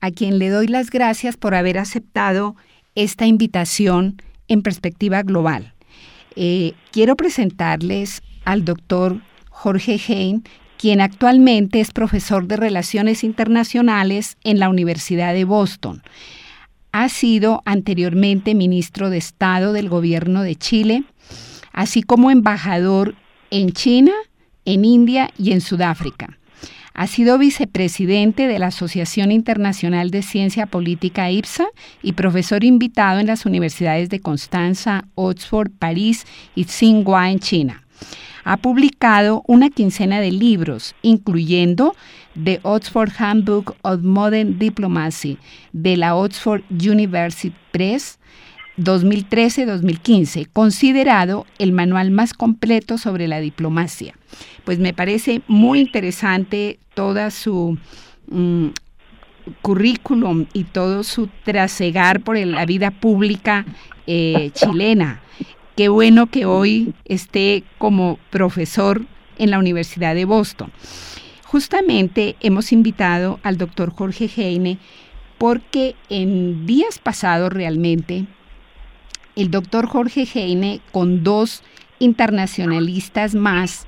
a quien le doy las gracias por haber aceptado esta invitación en Perspectiva Global. Eh, quiero presentarles al doctor Jorge Heine, quien actualmente es profesor de Relaciones Internacionales en la Universidad de Boston. Ha sido anteriormente ministro de Estado del Gobierno de Chile, así como embajador en China, en India y en Sudáfrica. Ha sido vicepresidente de la Asociación Internacional de Ciencia Política IPSA y profesor invitado en las universidades de Constanza, Oxford, París y Tsinghua en China. Ha publicado una quincena de libros, incluyendo The Oxford Handbook of Modern Diplomacy de la Oxford University Press 2013-2015, considerado el manual más completo sobre la diplomacia. Pues me parece muy interesante toda su mm, currículum y todo su trasegar por la vida pública eh, chilena. Qué bueno que hoy esté como profesor en la Universidad de Boston. Justamente hemos invitado al doctor Jorge Heine porque en días pasados realmente el doctor Jorge Heine con dos internacionalistas más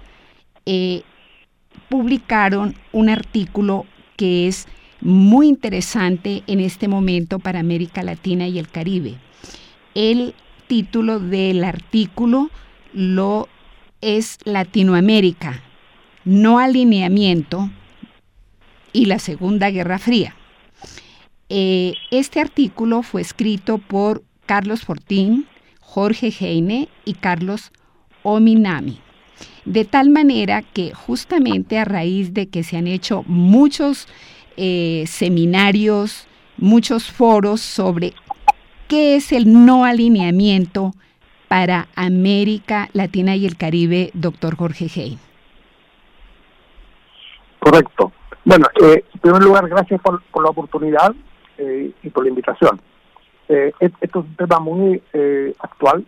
eh, publicaron un artículo que es muy interesante en este momento para América Latina y el Caribe. El título del artículo lo es Latinoamérica, no alineamiento y la Segunda Guerra Fría. Eh, este artículo fue escrito por Carlos Fortín, Jorge Heine y Carlos Ominami. De tal manera que justamente a raíz de que se han hecho muchos eh, seminarios, muchos foros sobre qué es el no alineamiento para América Latina y el Caribe, doctor Jorge Heine. Correcto. Bueno, eh, en primer lugar, gracias por, la oportunidad eh, y por la invitación. Eh, esto es un tema muy eh, actual.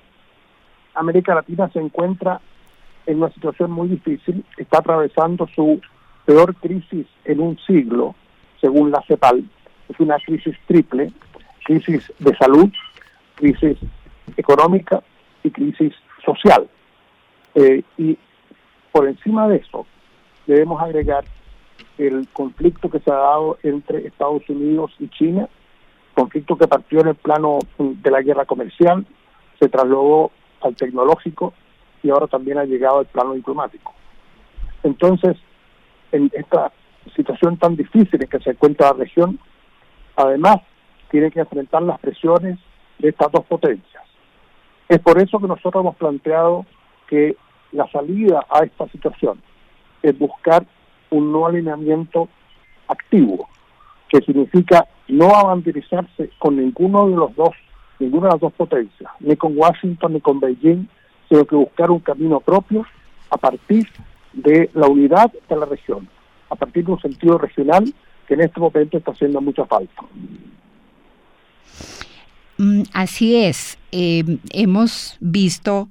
América Latina se encuentra en una situación muy difícil, está atravesando su peor crisis en un siglo, según la CEPAL. Es una crisis triple, crisis de salud, crisis económica y crisis social. y por encima de eso, debemos agregar el conflicto que se ha dado entre Estados Unidos y China, conflicto que partió en el plano de la guerra comercial, se trasladó al tecnológico y ahora también ha llegado al plano diplomático. Entonces, en esta situación tan difícil en que se encuentra la región, además tiene que enfrentar las presiones de estas dos potencias. Es por eso que nosotros hemos planteado que la salida a esta situación es buscar un no alineamiento activo, que significa no avanzarse con ninguno de los dos, ninguna de las dos potencias, ni con Washington ni con Beijing, sino que buscar un camino propio a partir de la unidad de la región, a partir de un sentido regional que en este momento está haciendo mucha falta. Mm, así es. Eh, hemos visto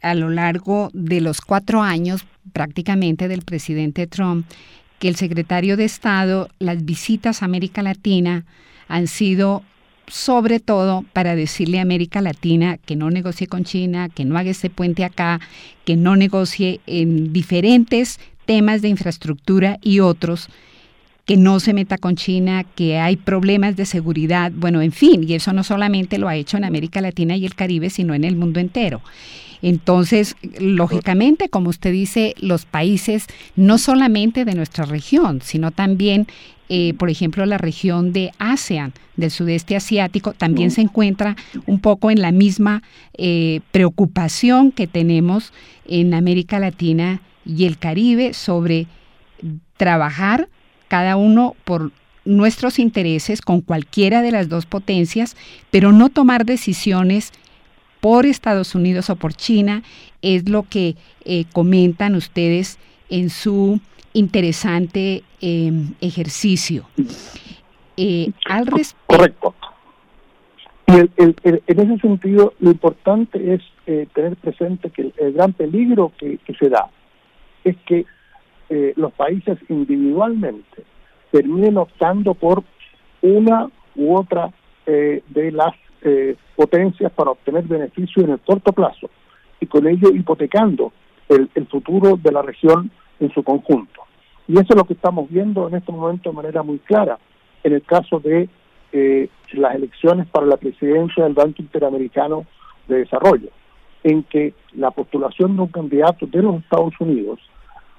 a lo largo de los cuatro años prácticamente del presidente Trump que el secretario de Estado, las visitas a América Latina han sido sobre todo para decirle a América Latina que no negocie con China, que no haga ese puente acá, que no negocie en diferentes temas de infraestructura y otros que no se meta con China, que hay problemas de seguridad, bueno, en fin, y eso no solamente lo ha hecho en América Latina y el Caribe, sino en el mundo entero. Entonces, lógicamente, como usted dice, los países no solamente de nuestra región, sino también, eh, por ejemplo, la región de ASEAN, del sudeste asiático, también se encuentra un poco en la misma eh, preocupación que tenemos en América Latina y el Caribe sobre trabajar cada uno por nuestros intereses con cualquiera de las dos potencias, pero no tomar decisiones por Estados Unidos o por China, es lo que eh, comentan ustedes en su interesante em, ejercicio. Eh, Correcto. Y en ese sentido, lo importante es eh, tener presente que el, gran peligro que, se da es que los países individualmente terminen optando por una u otra de las eh, potencias para obtener beneficios en el corto plazo y con ello hipotecando el, futuro de la región en su conjunto. Y eso es lo que estamos viendo en este momento de manera muy clara en el caso de eh, las elecciones para la presidencia del Banco Interamericano de Desarrollo, en que la postulación de un candidato de los Estados Unidos,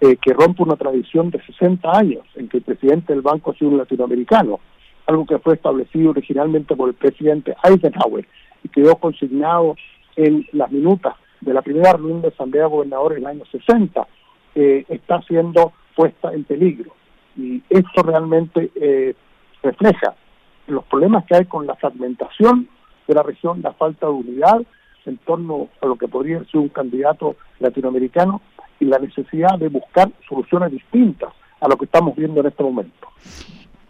eh, que rompe una tradición de 60 años, en que el presidente del banco ha sido un latinoamericano, algo que fue establecido originalmente por el presidente Eisenhower y quedó consignado en las minutas de la primera reunión de Asamblea de Gobernadores en el año 60, eh, está siendo puesta en peligro. Y esto realmente eh, refleja los problemas que hay con la fragmentación de la región, la falta de unidad en torno a lo que podría ser un candidato latinoamericano y la necesidad de buscar soluciones distintas a lo que estamos viendo en este momento.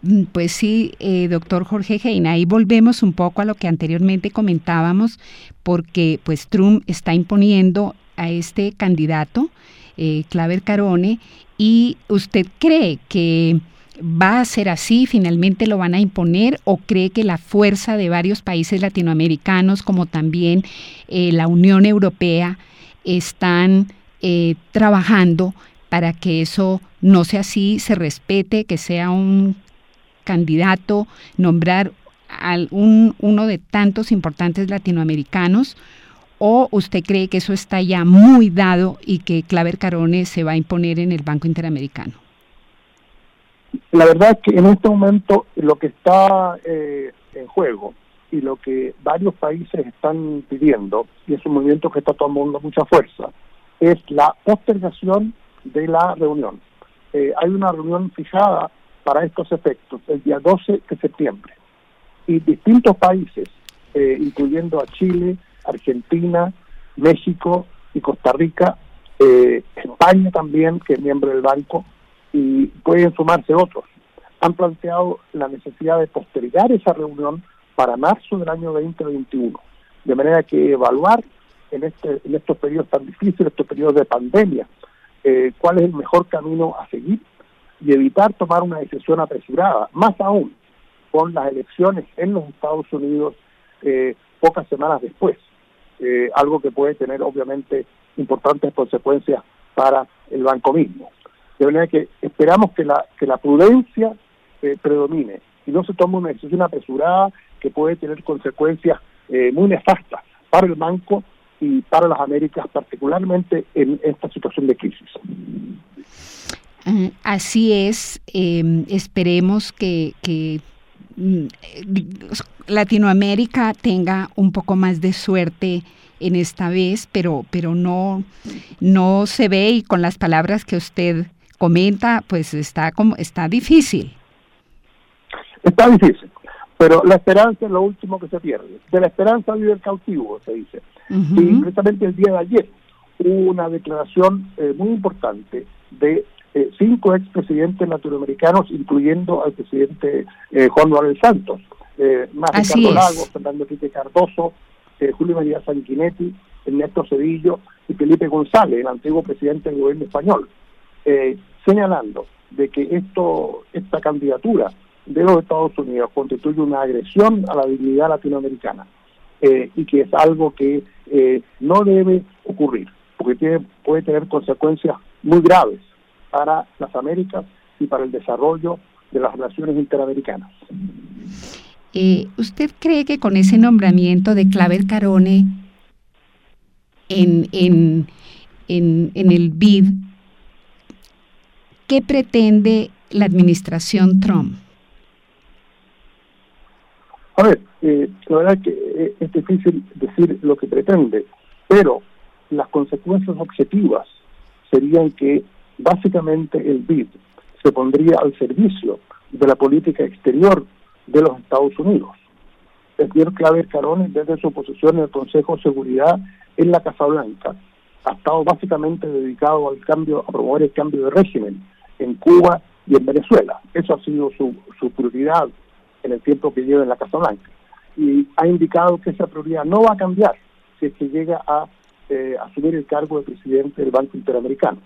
Mm, pues sí, eh, doctor Jorge Heina, ahí volvemos un poco a lo que anteriormente comentábamos, porque pues Trump está imponiendo a este candidato, eh, Claver Carone, y usted cree que va a ser así, finalmente lo van a imponer, o cree que la fuerza de varios países latinoamericanos, como también eh, la Unión Europea, están trabajando para que eso no sea así, se respete, que sea un candidato, nombrar a un, uno de tantos importantes latinoamericanos? ¿O usted cree que eso está ya muy dado y que Claver Carone se va a imponer en el Banco Interamericano? La verdad es que en este momento lo que está eh, en juego y lo que varios países están pidiendo, y es un movimiento que está tomando mucha fuerza, es la postergación de la reunión. Eh, hay una reunión fijada para estos efectos el día 12 de septiembre. Y distintos países, eh, incluyendo a Chile, Argentina, México y Costa Rica, eh, España también, que es miembro del banco, y pueden sumarse otros, han planteado la necesidad de postergar esa reunión para marzo del año 2021, de manera que evaluar en, este, en estos periodos tan difíciles, estos periodos de pandemia, eh, cuál es el mejor camino a seguir y evitar tomar una decisión apresurada, más aún con las elecciones en los Estados Unidos eh, pocas semanas después, eh, algo que puede tener obviamente importantes consecuencias para el banco mismo. De manera que esperamos que la, que la prudencia eh, predomine y no se tome una decisión apresurada que puede tener consecuencias muy nefastas para el banco y para las Américas, particularmente en esta situación de crisis. Así es, em, esperemos que, mm, Latinoamérica tenga un poco más de suerte en esta vez, pero, pero no, no se ve y con las palabras que usted comenta, pues está como está difícil. Está difícil, pero la esperanza es lo último que se pierde. De la esperanza vive el cautivo, se dice. Y precisamente el día de ayer hubo una declaración eh, muy importante de eh, cinco expresidentes latinoamericanos, incluyendo al presidente eh, Juan Manuel Santos, eh, más Ricardo Lago, Fernando Enrique Cardoso, eh, Julio María Sanguinetti, Ernesto Cedillo y Felipe González, el antiguo presidente del gobierno español, señalando de que esto esta candidatura de los Estados Unidos constituye una agresión a la dignidad latinoamericana y que es algo que no debe ocurrir, porque tiene, puede tener consecuencias muy graves para las Américas y para el desarrollo de las relaciones interamericanas. Eh, ¿Usted cree que con ese nombramiento de Claver Carone en, en, en, en el BID, qué pretende la administración Trump? A ver, eh, la verdad que eh, es difícil decir lo que pretende, pero las consecuencias objetivas serían que básicamente el BID se pondría al servicio de la política exterior de los Estados Unidos. El señor Claver Carone, desde su posición en el Consejo de Seguridad en la Casa Blanca, ha estado básicamente dedicado al cambio, a promover el cambio de régimen en Cuba y en Venezuela. Eso ha sido su, su prioridad en el tiempo que lleva en la Casa Blanca. Y ha indicado que esa prioridad no va a cambiar si es que llega a eh, asumir el cargo de presidente del Banco Interamericano.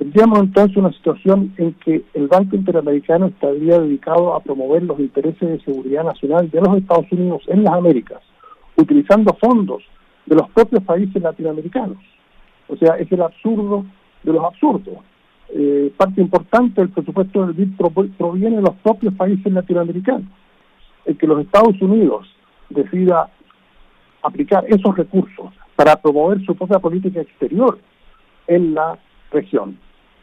Tendríamos entonces una situación en que el Banco Interamericano estaría dedicado a promover los intereses de seguridad nacional de los Estados Unidos en las Américas, utilizando fondos de los propios países latinoamericanos. O sea, es el absurdo de los absurdos. Eh, parte importante del presupuesto del BID proviene de los propios países latinoamericanos. El que los Estados Unidos decida aplicar esos recursos para promover su propia política exterior en la región,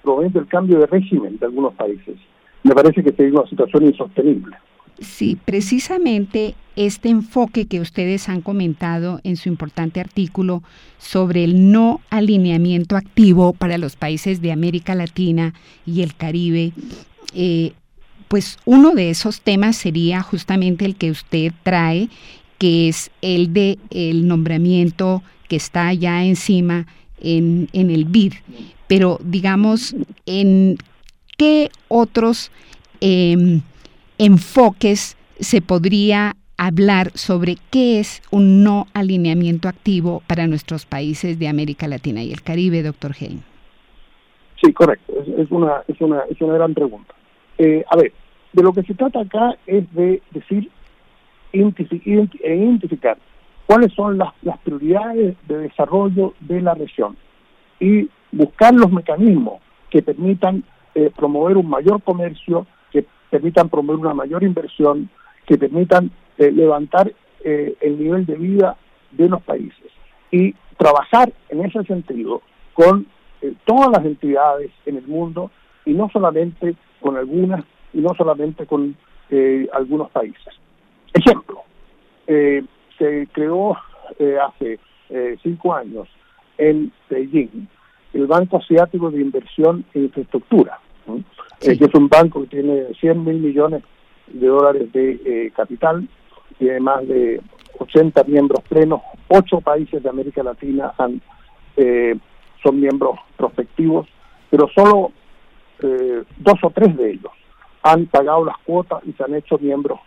promoviendo el cambio de régimen de algunos países, me parece que sería una situación insostenible. Sí, precisamente este enfoque que ustedes han comentado en su importante artículo sobre el no alineamiento activo para los países de América Latina y el Caribe, eh, pues uno de esos temas sería justamente el que usted trae, que es el de el nombramiento que está ya encima en, en el BID. Pero digamos, ¿en qué otros em, enfoques se podría hablar sobre qué es un no alineamiento activo para nuestros países de América Latina y el Caribe, doctor Hein? Sí, correcto. Es, una, es, una, es una gran pregunta. Eh, a ver, de lo que se trata acá es de decir, identificar cuáles son las, prioridades de desarrollo de la región y buscar los mecanismos que permitan eh, promover un mayor comercio, que permitan promover una mayor inversión, que permitan eh, levantar eh, el nivel de vida de los países y trabajar en ese sentido con todas las entidades en el mundo y no solamente con algunas y no solamente con algunos países. Ejemplo, se creó eh, hace eh, cinco años en Beijing el Banco Asiático de Inversión e Infraestructura, eh, que es un banco que tiene 100 mil millones de dólares de capital, tiene más de 80 miembros plenos, ocho países de América Latina han, son miembros prospectivos, pero solo dos o tres de ellos han pagado las cuotas y se han hecho miembros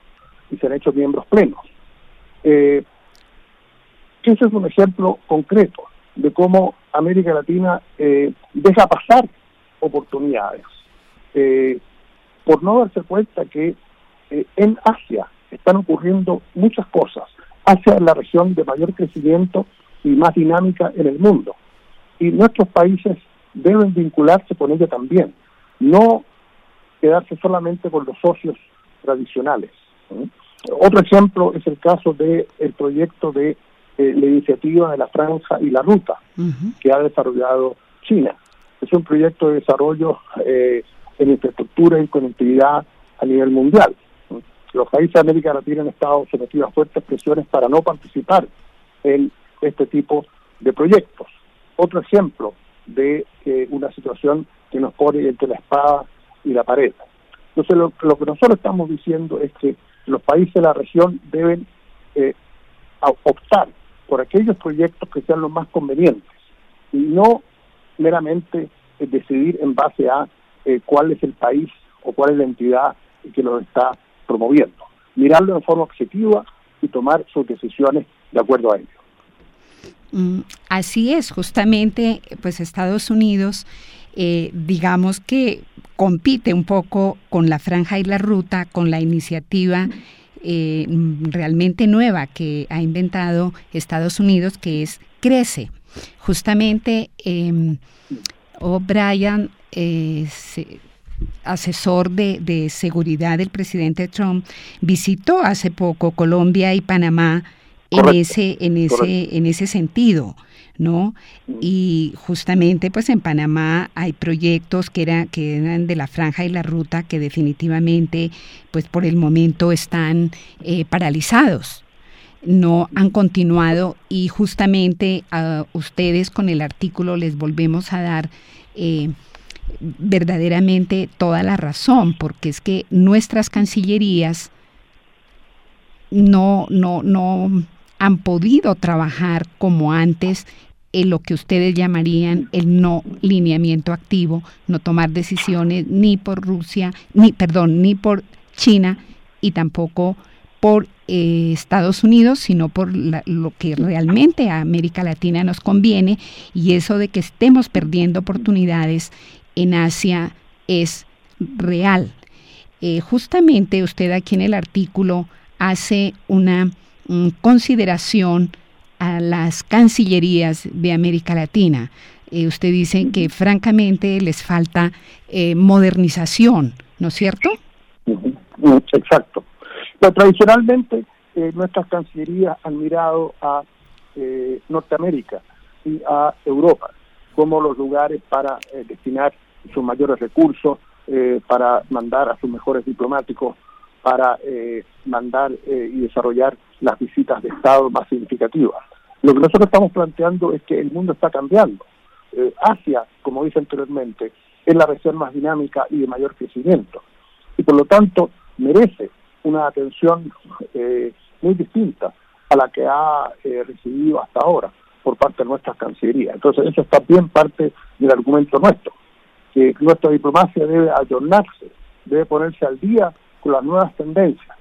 y se han hecho miembros plenos. Eh, ese es un ejemplo concreto de cómo América Latina eh, deja pasar oportunidades eh, por no darse cuenta que eh, en Asia están ocurriendo muchas cosas. Asia es la región de mayor crecimiento y más dinámica en el mundo. Y nuestros países deben vincularse con ella también, no quedarse solamente con los socios tradicionales. Otro ejemplo es el caso del el proyecto de eh, la iniciativa de la franja y la ruta que ha desarrollado China. Es un proyecto de desarrollo eh, en infraestructura y conectividad a nivel mundial. Los países de América Latina han estado sometidos a fuertes presiones para no participar en este tipo de proyectos. Otro ejemplo de eh, una situación que nos pone entre la espada y la pared. Entonces, lo, lo que nosotros estamos diciendo es que los países de la región deben eh, optar por aquellos proyectos que sean los más convenientes y no meramente eh, decidir en base a eh, cuál es el país o cuál es la entidad que los está promoviendo. Mirarlo de forma objetiva y tomar sus decisiones de acuerdo a ello. Mm, así es, justamente, pues Estados Unidos, digamos que compite un poco con la franja y la ruta, con la iniciativa eh, realmente nueva que ha inventado Estados Unidos, que es Crece. Justamente eh, O'Brien eh, asesor de, seguridad del presidente Trump, visitó hace poco Colombia y Panamá en ese, en ese, en ese sentido. ¿No? Y justamente pues en Panamá hay proyectos que, era, que eran de la franja y la ruta que definitivamente pues por el momento están eh, paralizados no han continuado y justamente a ustedes con el artículo les volvemos a dar eh, verdaderamente toda la razón, porque es que nuestras cancillerías no, no, no han podido trabajar como antes en lo que ustedes llamarían el no lineamiento activo, no tomar decisiones ni por Rusia, ni, perdón, ni por China y tampoco por eh, Estados Unidos, sino por lo que realmente a América Latina nos conviene y eso de que estemos perdiendo oportunidades en Asia es real. Eh, justamente usted aquí en el artículo hace una mm, consideración a las cancillerías de América Latina. Eh, usted dice que francamente les falta modernización, ¿no es cierto? Exacto. Pero tradicionalmente eh, nuestras cancillerías han mirado a eh, Norteamérica y a Europa como los lugares para eh, destinar sus mayores recursos, para mandar a sus mejores diplomáticos, para mandar y desarrollar las visitas de Estado más significativas. Lo que nosotros estamos planteando es que el mundo está cambiando. Asia, como dije anteriormente, es la región más dinámica y de mayor crecimiento. Y por lo tanto merece una atención eh, muy distinta a la que ha eh, recibido hasta ahora por parte de nuestras cancillerías. Entonces, eso está bien parte del argumento nuestro, que nuestra diplomacia debe ayornarse, debe ponerse al día con las nuevas tendencias.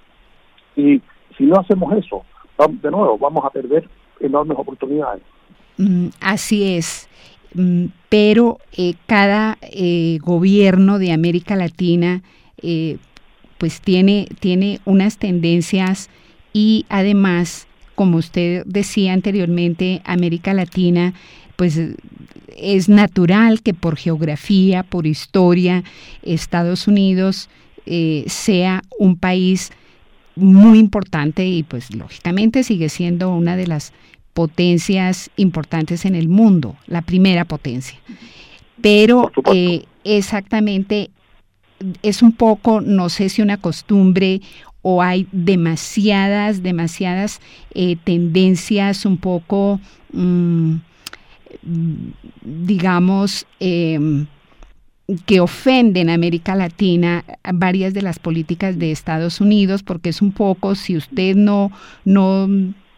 Y si no hacemos eso, de nuevo, vamos a perder enormes oportunidades. Mm, así es. Mm, pero eh, cada gobierno de América Latina pues tiene, tiene unas tendencias y además, como usted decía anteriormente, América Latina, pues es natural que por geografía, por historia, Estados Unidos eh, sea un país muy importante y pues lógicamente sigue siendo una de las potencias importantes en el mundo, la primera potencia. Pero eh, exactamente es un poco, no sé si una costumbre o hay demasiadas, demasiadas eh, tendencias un poco, mm, digamos, em, que ofenden a América Latina varias de las políticas de Estados Unidos, porque es un poco, si usted no, no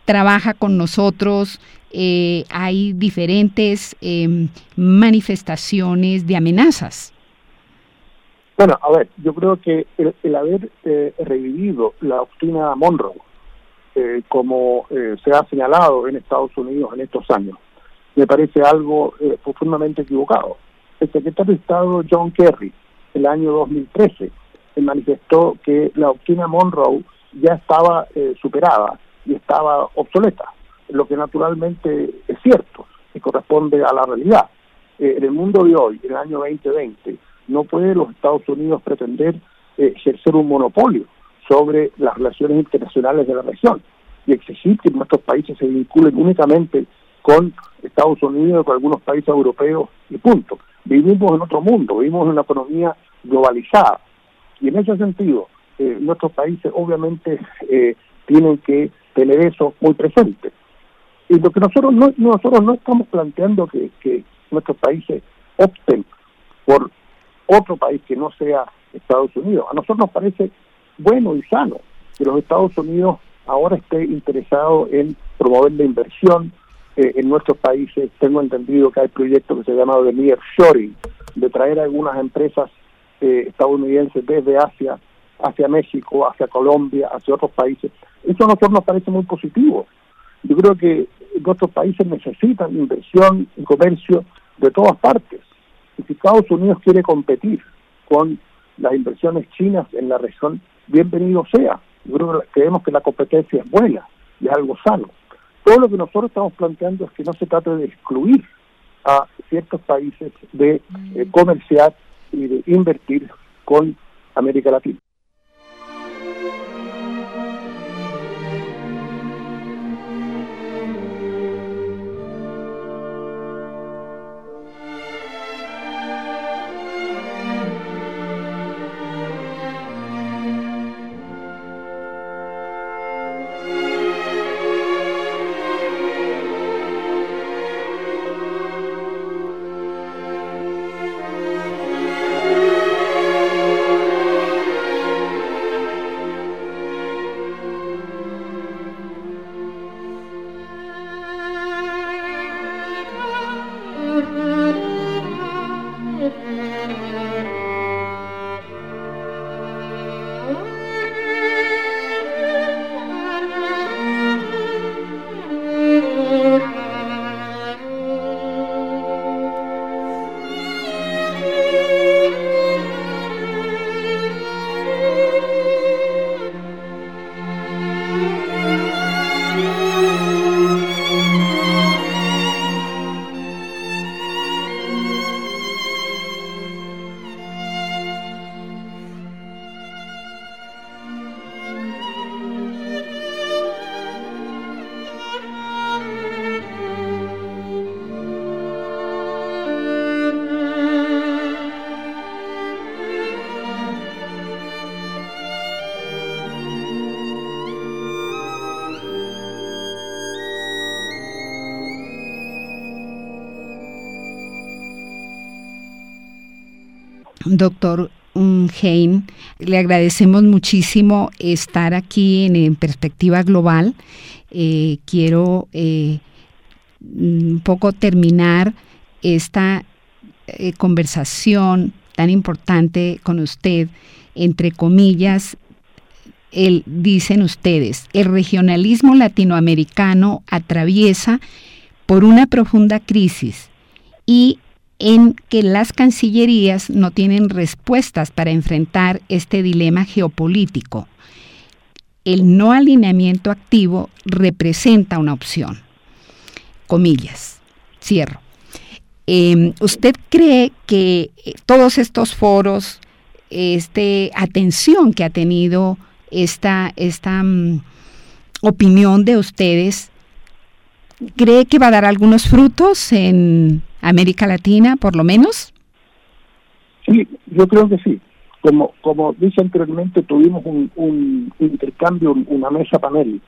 trabaja con nosotros, eh, hay diferentes em, manifestaciones de amenazas. Bueno, a ver, yo creo que el, haber eh, revivido la doctrina Monroe, eh, como eh, se ha señalado en Estados Unidos en estos años, me parece algo profundamente equivocado. El secretario de Estado John Kerry, el año 2013, manifestó que la doctrina Monroe ya estaba superada y estaba obsoleta, lo que naturalmente es cierto y corresponde a la realidad. en el mundo de hoy, en el año 2020, no puede los Estados Unidos pretender eh, ejercer un monopolio sobre las relaciones internacionales de la región y exigir que nuestros países se vinculen únicamente con Estados Unidos, con algunos países europeos y punto. Vivimos en otro mundo, vivimos en una economía globalizada y en ese sentido eh, nuestros países obviamente eh, tienen que tener eso muy presente. Y lo que nosotros no, nosotros no estamos planteando que, que nuestros países opten por otro país que no sea Estados Unidos. A nosotros nos parece bueno y sano que los Estados Unidos ahora esté interesado en promover la inversión eh, en nuestros países. Tengo entendido que hay proyectos que se llaman de nearshoring, de traer algunas empresas eh, estadounidenses desde Asia hacia México, hacia Colombia, hacia otros países. Eso a nosotros nos parece muy positivo. Yo creo que nuestros países necesitan inversión y comercio de todas partes si Estados Unidos quiere competir con las inversiones chinas en la región, bienvenido sea. creemos que la competencia es buena y es algo sano. Todo lo que nosotros estamos planteando es que no se trate de excluir a ciertos países de eh, comerciar y de invertir con América Latina. Doctor Hein, le agradecemos muchísimo estar aquí en, Perspectiva Global. Eh, quiero eh, un poco terminar esta eh, conversación tan importante con usted, entre comillas, el, dicen ustedes, el regionalismo latinoamericano atraviesa por una profunda crisis y en que las cancillerías no tienen respuestas para enfrentar este dilema geopolítico. El no alineamiento activo representa una opción. Comillas. Cierro. Em, ¿Usted cree que eh, todos estos foros, este atención que ha tenido esta, esta mm, opinión de ustedes, cree que va a dar algunos frutos en América Latina, por lo menos? Sí, yo creo que sí. Como, como dije anteriormente, tuvimos un, intercambio, una mesa panel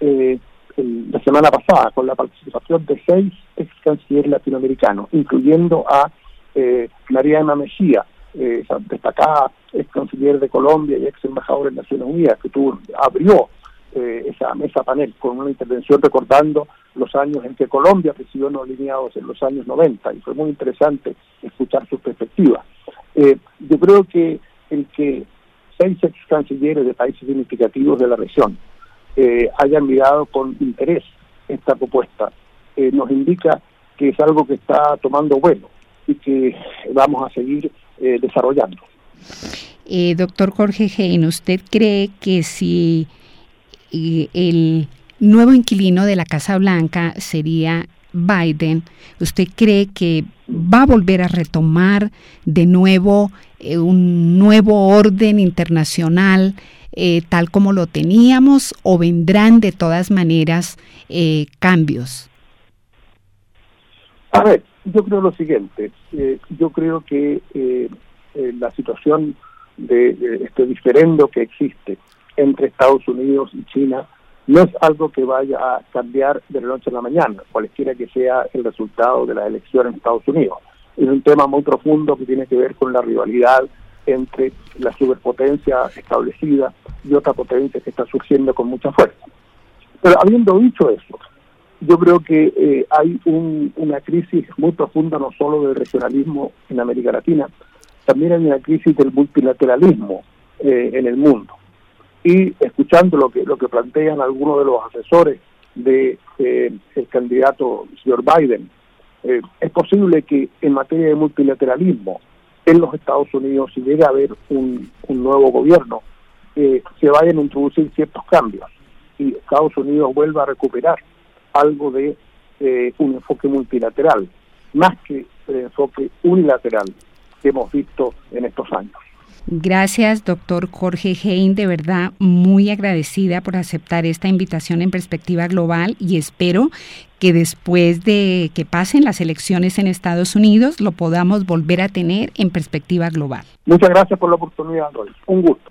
eh, la semana pasada con la participación de seis ex cancilleres latinoamericanos, incluyendo a eh, María Emma Mejía, eh, destacada ex canciller de Colombia y ex embajadora en Naciones Unidas, que tuvo, abrió eh, esa mesa panel con una intervención recordando los años en que Colombia recibió no alineados en los años 90 y fue muy interesante escuchar su perspectiva. Eh, yo creo que el que seis ex cancilleres de países significativos de la región eh, hayan mirado con interés esta propuesta nos indica que es algo que está tomando vuelo y que vamos a seguir desarrollando. doctor Jorge Hein, ¿usted cree que si el nuevo inquilino de la Casa Blanca sería Biden, ¿usted cree que va a volver a retomar de nuevo eh, un nuevo orden internacional eh, tal como lo teníamos o vendrán de todas maneras eh, cambios? A ver, yo creo lo siguiente, yo creo que la situación de, este diferendo que existe entre Estados Unidos y China no es algo que vaya a cambiar de la noche a la mañana, cualquiera que sea el resultado de la elección en Estados Unidos. Es un tema muy profundo que tiene que ver con la rivalidad entre la superpotencia establecida y otra potencia que está surgiendo con mucha fuerza. Pero habiendo dicho eso, yo creo que eh, hay una crisis muy profunda no solo del regionalismo en América Latina, también hay una crisis del multilateralismo eh, en el mundo y escuchando lo que lo que plantean algunos de los asesores de eh, el candidato señor Biden eh, es posible que en materia de multilateralismo en los Estados Unidos si llega a haber un, nuevo gobierno eh, se vayan a introducir ciertos cambios y Estados Unidos vuelva a recuperar algo de un enfoque multilateral más que el enfoque unilateral que hemos visto en estos años. Gracias, doctor Jorge Hein, de verdad muy agradecida por aceptar esta invitación en perspectiva global y espero que después de que pasen las elecciones en Estados Unidos lo podamos volver a tener en perspectiva global. Muchas gracias por la oportunidad. Un gusto.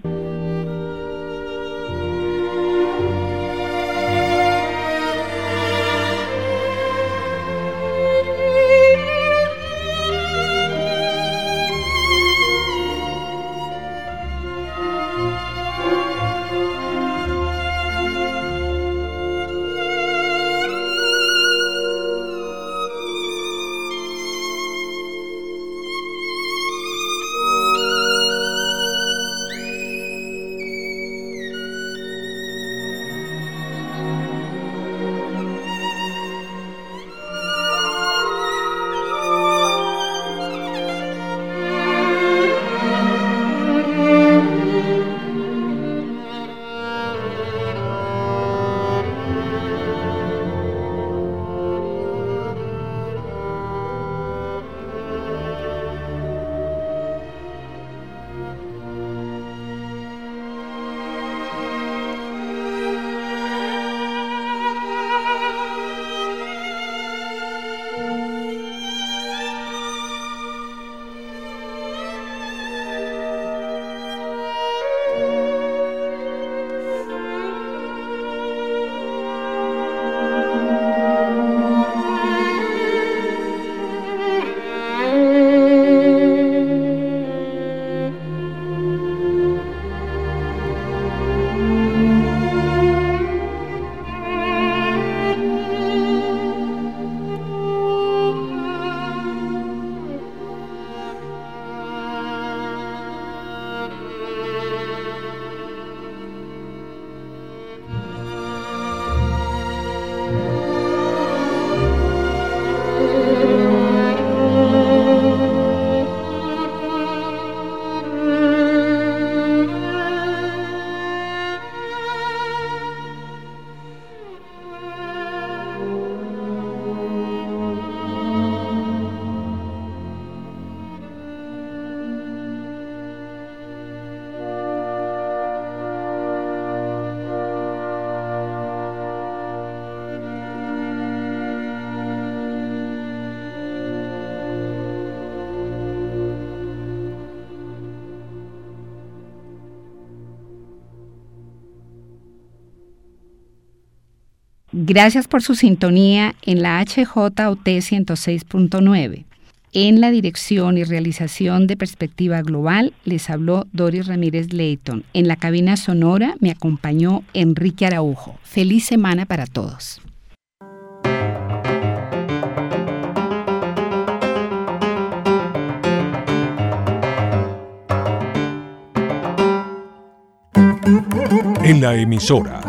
Gracias por su sintonía en la HJOT 106.9. En la dirección y realización de Perspectiva Global les habló Doris Ramírez Leighton. En la cabina sonora me acompañó Enrique Araujo. Feliz semana para todos. En la emisora